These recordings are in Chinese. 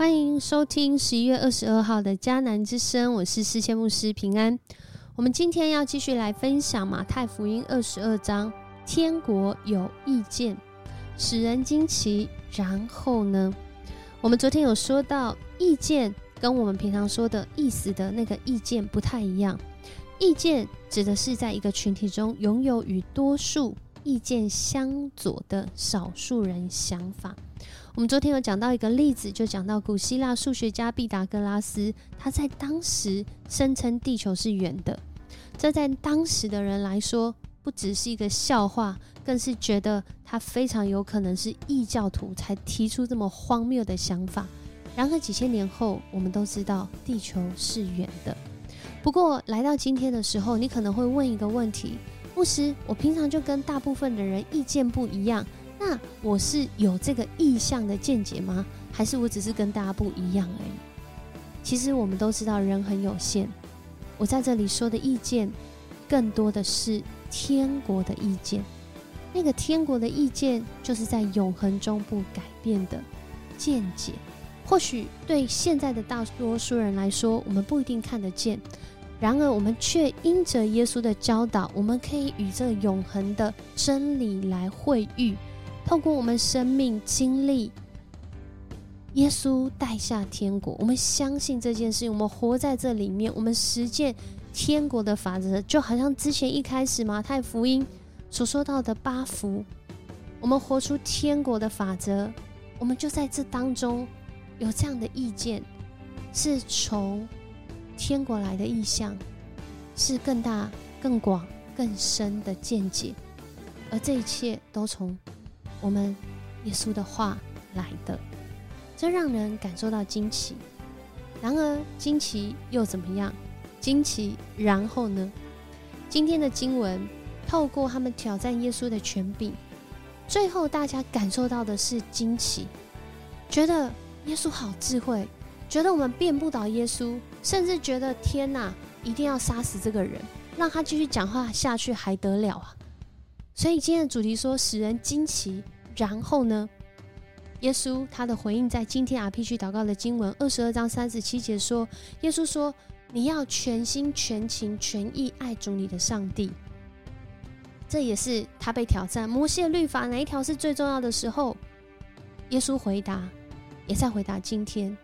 欢迎收听十一月二十二号的迦南之声，我是世千牧师平安。我们今天要继续来分享马太福音二十二章，天国有意见，使人惊奇。然后呢，我们昨天有说到，意见跟我们平常说的意思的那个意见不太一样。意见指的是在一个群体中拥有与多数意见相左的少数人想法。我们昨天有讲到一个例子，就讲到古希腊数学家毕达哥拉斯，他在当时声称地球是圆的，这在当时的人来说，不只是一个笑话，更是觉得他非常有可能是异教徒才提出这么荒谬的想法。然而几千年后，我们都知道地球是圆的。不过来到今天的时候，你可能会问一个问题：牧师，我平常就跟大部分的人意见不一样。那我是有这个意向的见解吗？还是我只是跟大家不一样而已？其实我们都知道人很有限。我在这里说的意见，更多的是天国的意见。那个天国的意见，就是在永恒中不改变的见解。或许对现在的大多数人来说，我们不一定看得见。然而，我们却因着耶稣的教导，我们可以与这永恒的真理来会遇。透过我们生命经历，耶稣带下天国，我们相信这件事情，我们活在这里面，我们实践天国的法则，就好像之前一开始马太福音所说到的八福，我们活出天国的法则，我们就在这当中有这样的意见，是从天国来的意象，是更大、更广、更深的见解，而这一切都从。我们耶稣的话来的，这让人感受到惊奇。然而，惊奇又怎么样？惊奇，然后呢？今天的经文透过他们挑战耶稣的权柄，最后大家感受到的是惊奇，觉得耶稣好智慧，觉得我们变不倒耶稣，甚至觉得天哪，一定要杀死这个人，让他继续讲话下去还得了啊？所以今天的主题说使人惊奇，然后呢？耶稣他的回应在今天 R P G 祷告的经文二十二章三十七节说：“耶稣说，你要全心全情全意爱主你的上帝。”这也是他被挑战摩西律法哪一条是最重要的时候，耶稣回答，也在回答今天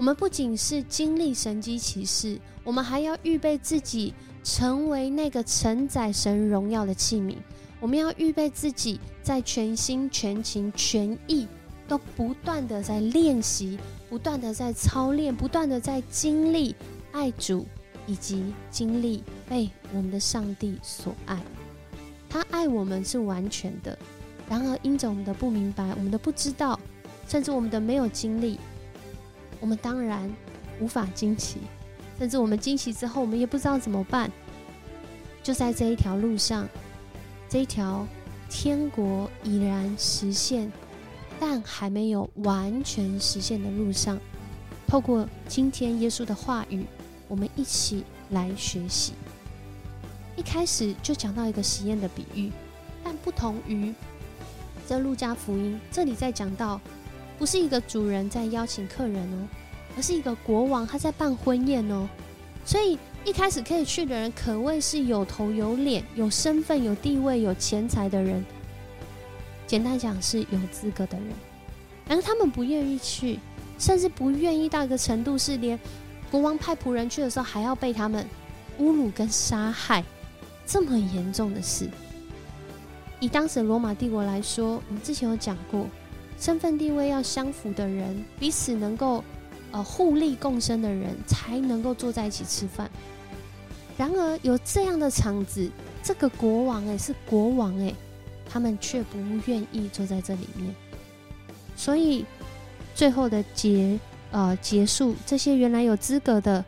我们不仅是经历神机骑士，我们还要预备自己成为那个承载神荣耀的器皿。我们要预备自己，在全心全情全意，都不断的在练习，不断的在操练，不断的在经历爱主，以及经历被我们的上帝所爱。他爱我们是完全的，然而因着我们的不明白，我们的不知道，甚至我们的没有经历，我们当然无法惊奇，甚至我们惊奇之后，我们也不知道怎么办。就在这一条路上。这一条天国已然实现，但还没有完全实现的路上，透过今天耶稣的话语，我们一起来学习。一开始就讲到一个实验的比喻，但不同于这路加福音，这里在讲到不是一个主人在邀请客人哦，而是一个国王他在办婚宴哦，所以。一开始可以去的人，可谓是有头有脸、有身份、有地位、有钱财的人。简单讲，是有资格的人。然后他们不愿意去，甚至不愿意到一个程度，是连国王派仆人去的时候，还要被他们侮辱跟杀害，这么严重的事。以当时罗马帝国来说，我们之前有讲过，身份地位要相符的人，彼此能够。呃，互利共生的人才能够坐在一起吃饭。然而，有这样的场子，这个国王哎是国王哎，他们却不愿意坐在这里面。所以，最后的结呃结束，这些原来有资格的，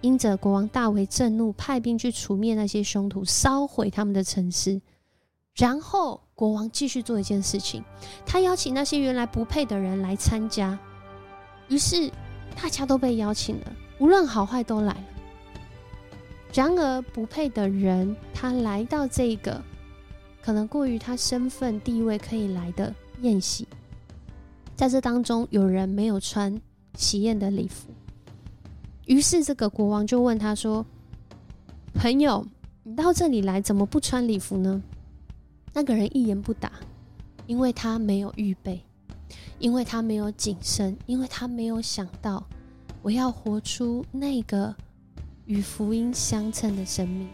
因着国王大为震怒，派兵去除灭那些凶徒，烧毁他们的城市。然后，国王继续做一件事情，他邀请那些原来不配的人来参加。于是，大家都被邀请了，无论好坏都来了。然而，不配的人，他来到这个可能过于他身份地位可以来的宴席，在这当中，有人没有穿喜宴的礼服。于是这个国王就问他说：“朋友，你到这里来，怎么不穿礼服呢？”那个人一言不答，因为他没有预备，因为他没有谨慎，因为他没有想到，我要活出那个与福音相称的生命，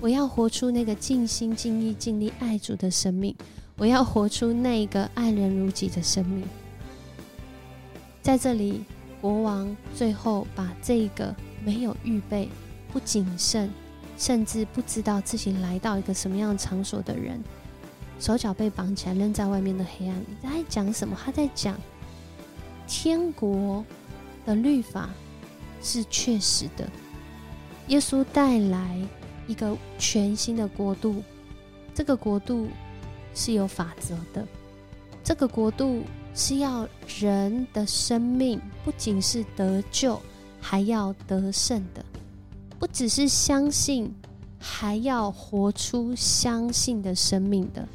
我要活出那个尽心尽意尽力爱主的生命，我要活出那个爱人如己的生命。在这里。国王最后把这个没有预备、不谨慎，甚至不知道自己来到一个什么样场所的人，手脚被绑起来扔在外面的黑暗里。他在讲什么？他在讲天国的律法是确实的。耶稣带来一个全新的国度，这个国度是有法则的，这个国度。是要人的生命不仅是得救，还要得胜的；不只是相信，还要活出相信的生命的。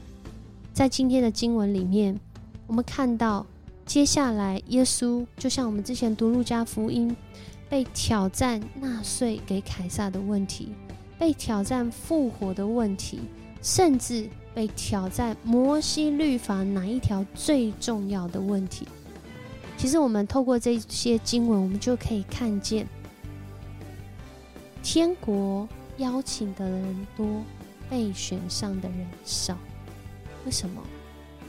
在今天的经文里面，我们看到接下来耶稣就像我们之前读路加福音，被挑战纳税给凯撒的问题，被挑战复活的问题，甚至。被挑战摩西律法哪一条最重要的问题？其实我们透过这些经文，我们就可以看见，天国邀请的人多，被选上的人少。为什么？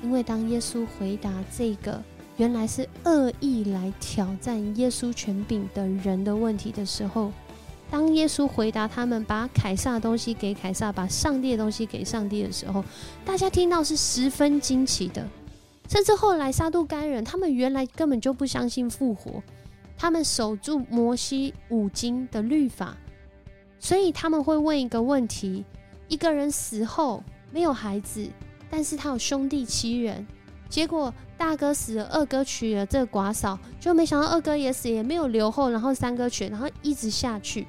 因为当耶稣回答这个原来是恶意来挑战耶稣权柄的人的问题的时候，当耶稣回答他们把凯撒的东西给凯撒，把上帝的东西给上帝的时候，大家听到是十分惊奇的。甚至后来撒杜该人，他们原来根本就不相信复活，他们守住摩西五经的律法，所以他们会问一个问题：一个人死后没有孩子，但是他有兄弟七人，结果大哥死了，二哥娶了这个寡嫂，就没想到二哥也死，也没有留后，然后三哥娶，然后一直下去。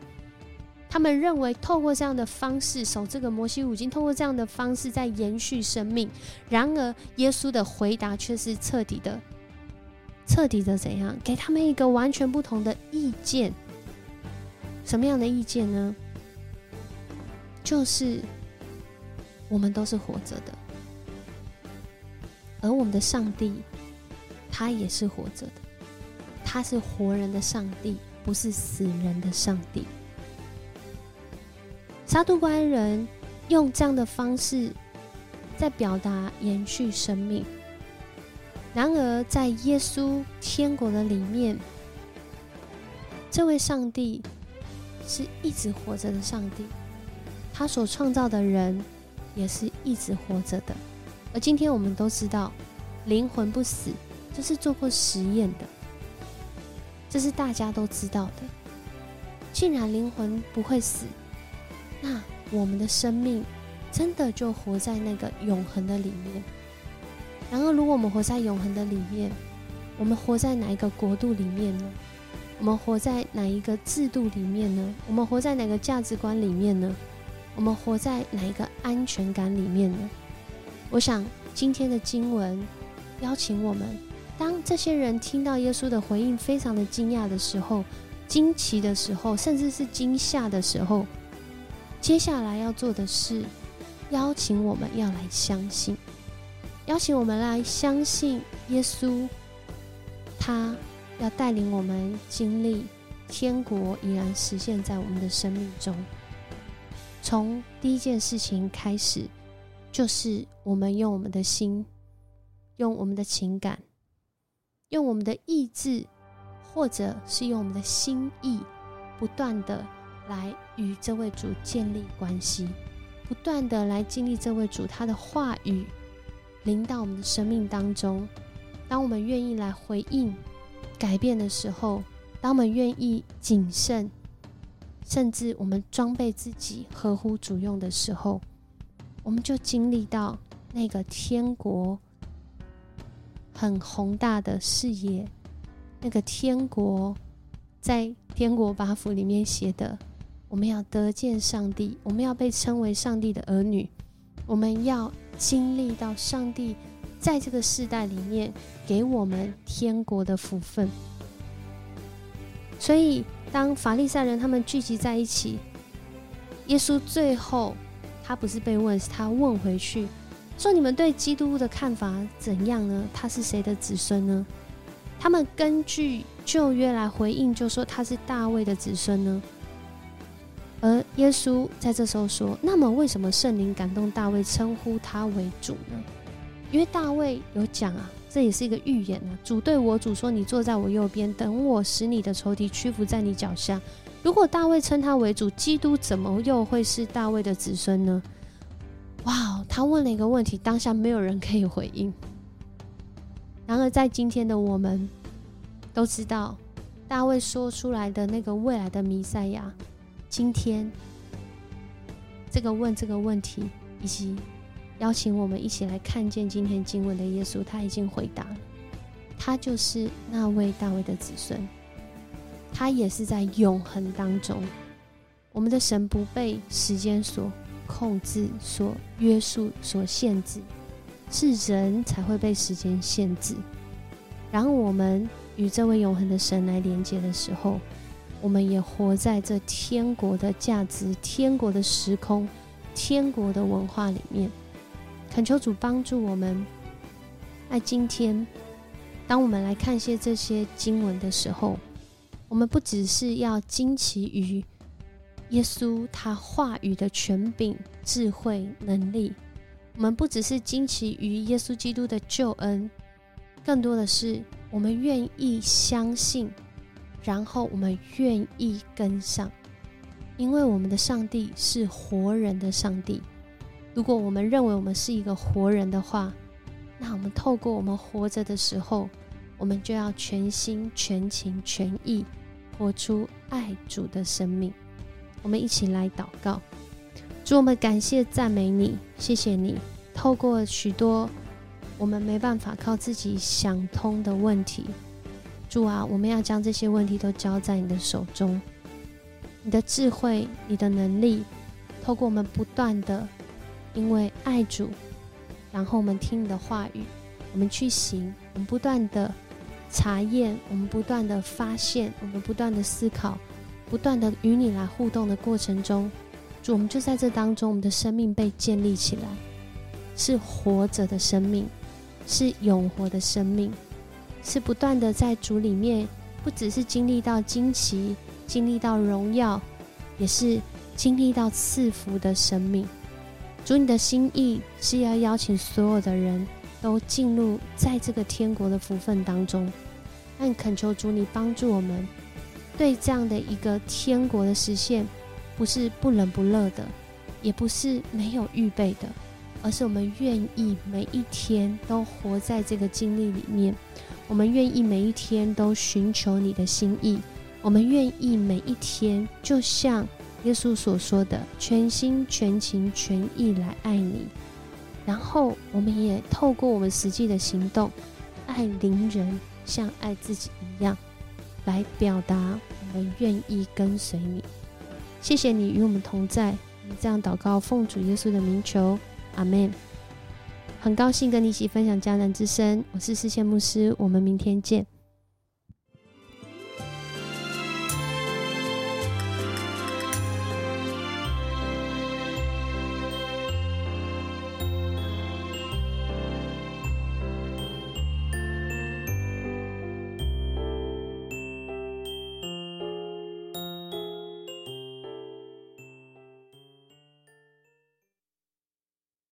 他们认为，透过这样的方式守这个摩西五经，透过这样的方式在延续生命。然而，耶稣的回答却是彻底的、彻底的怎样？给他们一个完全不同的意见。什么样的意见呢？就是我们都是活着的，而我们的上帝，他也是活着的，他是活人的上帝，不是死人的上帝。杀杜关人用这样的方式在表达延续生命。然而，在耶稣天国的里面，这位上帝是一直活着的上帝，他所创造的人也是一直活着的。而今天我们都知道，灵魂不死，这是做过实验的，这是大家都知道的。既然灵魂不会死，那我们的生命真的就活在那个永恒的里面。然而，如果我们活在永恒的里面，我们活在哪一个国度里面呢？我们活在哪一个制度里面呢？我们活在哪个价值观里面呢？我们活在哪一个安全感里面呢？我想今天的经文邀请我们，当这些人听到耶稣的回应，非常的惊讶的时候、惊奇的时候，甚至是惊吓的时候。接下来要做的是，邀请我们要来相信，邀请我们来相信耶稣，他要带领我们经历天国依然实现在我们的生命中。从第一件事情开始，就是我们用我们的心，用我们的情感，用我们的意志，或者是用我们的心意，不断的。来与这位主建立关系，不断的来经历这位主他的话语临到我们的生命当中。当我们愿意来回应改变的时候，当我们愿意谨慎，甚至我们装备自己合乎主用的时候，我们就经历到那个天国很宏大的事业。那个天国在《天国八福》里面写的。我们要得见上帝，我们要被称为上帝的儿女，我们要经历到上帝在这个世代里面给我们天国的福分。所以当法利赛人他们聚集在一起，耶稣最后他不是被问，是他问回去说：“你们对基督的看法怎样呢？他是谁的子孙呢？”他们根据旧约来回应，就说他是大卫的子孙呢。而耶稣在这时候说：“那么为什么圣灵感动大卫称呼他为主呢？因为大卫有讲啊。”这也是一个预言啊！主对我主说：“你坐在我右边，等我使你的仇敌屈服在你脚下。”如果大卫称他为主，基督怎么又会是大卫的子孙呢？哇！他问了一个问题，当下没有人可以回应。然而，在今天的我们都知道，大卫说出来的那个未来的弥赛亚，今天这个问这个问题以及。邀请我们一起来看见今天经文的耶稣，他已经回答了，他就是那位大卫的子孙，他也是在永恒当中。我们的神不被时间所控制、所约束、所限制，是人才会被时间限制。然后我们与这位永恒的神来连接的时候，我们也活在这天国的价值、天国的时空、天国的文化里面。恳求主帮助我们。在今天，当我们来看些这些经文的时候，我们不只是要惊奇于耶稣他话语的权柄、智慧、能力；我们不只是惊奇于耶稣基督的救恩，更多的是我们愿意相信，然后我们愿意跟上，因为我们的上帝是活人的上帝。如果我们认为我们是一个活人的话，那我们透过我们活着的时候，我们就要全心全情全意活出爱主的生命。我们一起来祷告，主，我们感谢赞美你，谢谢你透过许多我们没办法靠自己想通的问题，主啊，我们要将这些问题都交在你的手中，你的智慧，你的能力，透过我们不断的。因为爱主，然后我们听你的话语，我们去行，我们不断的查验，我们不断的发现，我们不断的思考，不断的与你来互动的过程中，主，我们就在这当中，我们的生命被建立起来，是活着的生命，是永活的生命，是不断的在主里面，不只是经历到惊奇，经历到荣耀，也是经历到赐福的生命。主，你的心意是要邀请所有的人都进入在这个天国的福分当中。但恳求主，你帮助我们，对这样的一个天国的实现，不是不冷不热的，也不是没有预备的，而是我们愿意每一天都活在这个经历里面。我们愿意每一天都寻求你的心意。我们愿意每一天，就像。耶稣所说的全心全情全意来爱你，然后我们也透过我们实际的行动，爱邻人像爱自己一样，来表达我们愿意跟随你。谢谢你与我们同在，我们这样祷告，奉主耶稣的名求，阿门。很高兴跟你一起分享迦南之声，我是世谦牧师，我们明天见。